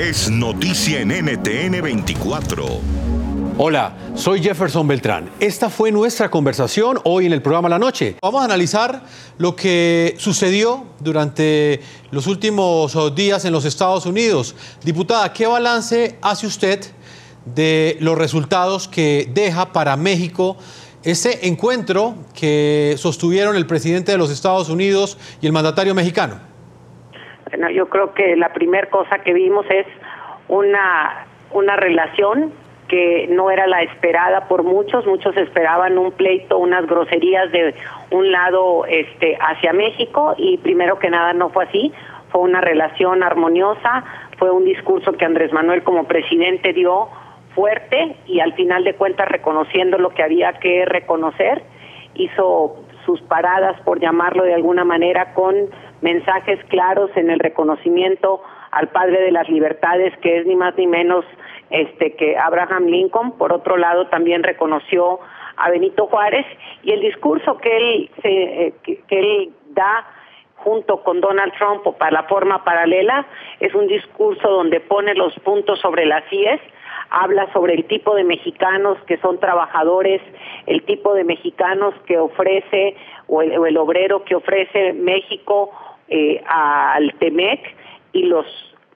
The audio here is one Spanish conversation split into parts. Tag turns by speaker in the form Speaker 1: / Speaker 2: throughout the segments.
Speaker 1: es noticia en NTN 24.
Speaker 2: Hola, soy Jefferson Beltrán. Esta fue nuestra conversación hoy en el programa La Noche. Vamos a analizar lo que sucedió durante los últimos días en los Estados Unidos. Diputada, ¿qué balance hace usted de los resultados que deja para México ese encuentro que sostuvieron el presidente de los Estados Unidos y el mandatario mexicano?
Speaker 3: Bueno, yo creo que la primera cosa que vimos es una, una relación que no era la esperada por muchos, muchos esperaban un pleito, unas groserías de un lado este hacia México y primero que nada no fue así, fue una relación armoniosa, fue un discurso que Andrés Manuel como presidente dio fuerte y al final de cuentas reconociendo lo que había que reconocer, hizo sus paradas por llamarlo de alguna manera con mensajes claros en el reconocimiento al padre de las libertades que es ni más ni menos este que Abraham Lincoln, por otro lado también reconoció a Benito Juárez y el discurso que él eh, que, él da junto con Donald Trump o para la forma paralela es un discurso donde pone los puntos sobre las IES, habla sobre el tipo de mexicanos que son trabajadores, el tipo de mexicanos que ofrece o el, obrero que ofrece México eh, al TEMEC y los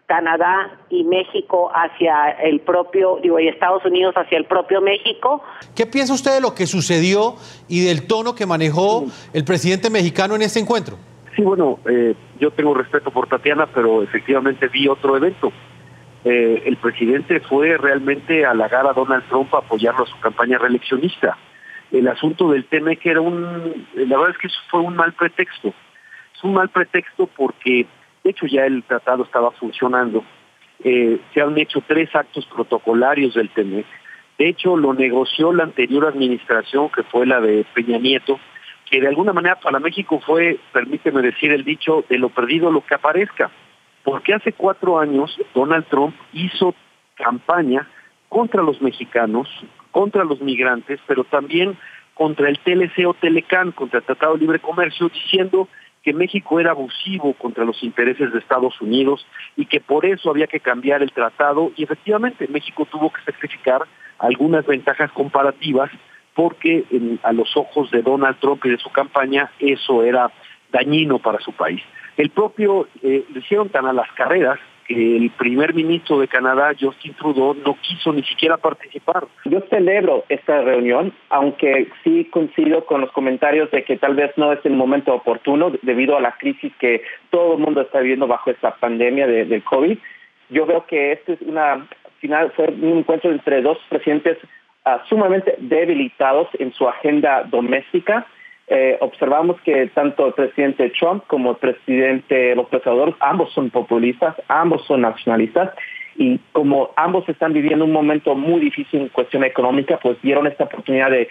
Speaker 3: Canadá y México hacia el propio, digo, y Estados Unidos hacia el propio México.
Speaker 2: ¿Qué piensa usted de lo que sucedió y del tono que manejó el presidente mexicano en este encuentro?
Speaker 4: Sí, bueno, eh, yo tengo respeto por Tatiana, pero efectivamente vi otro evento. Eh, el presidente fue realmente a halagar a Donald Trump a apoyarlo a su campaña reeleccionista. El asunto del tema que era un, la verdad es que eso fue un mal pretexto. Un mal pretexto porque de hecho, ya el tratado estaba funcionando. Eh, se han hecho tres actos protocolarios del TEMEC. De hecho, lo negoció la anterior administración, que fue la de Peña Nieto, que de alguna manera para México fue, permíteme decir el dicho, de lo perdido lo que aparezca. Porque hace cuatro años Donald Trump hizo campaña contra los mexicanos, contra los migrantes, pero también contra el TLC o Telecan, contra el Tratado de Libre Comercio, diciendo que México era abusivo contra los intereses de Estados Unidos y que por eso había que cambiar el tratado y efectivamente México tuvo que sacrificar algunas ventajas comparativas porque a los ojos de Donald Trump y de su campaña eso era dañino para su país. El propio, eh, hicieron tan a las carreras el primer ministro de Canadá, Justin Trudeau, no quiso ni siquiera participar.
Speaker 5: Yo celebro esta reunión, aunque sí coincido con los comentarios de que tal vez no es el momento oportuno debido a la crisis que todo el mundo está viviendo bajo esta pandemia de, del COVID. Yo veo que este es una final, fue un encuentro entre dos presidentes ah, sumamente debilitados en su agenda doméstica eh, observamos que tanto el presidente Trump como el presidente López Obrador, ambos son populistas, ambos son nacionalistas, y como ambos están viviendo un momento muy difícil en cuestión económica, pues dieron esta oportunidad de,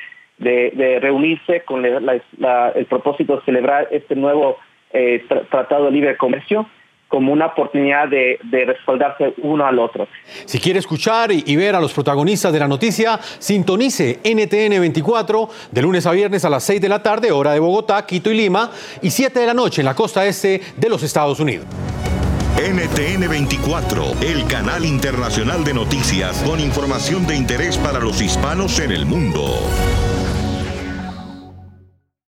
Speaker 5: reunirse con el propósito de celebrar este nuevo eh, Tratado de Libre Comercio como una oportunidad de, respaldarse uno al otro.
Speaker 2: Si quiere escuchar y, ver a los protagonistas de la noticia, sintonice NTN 24 de lunes a viernes a las 6 de la tarde, hora de Bogotá, Quito y Lima, y 7 de la noche en la costa este de los Estados Unidos.
Speaker 1: NTN 24, el canal internacional de noticias con información de interés para los hispanos en el mundo.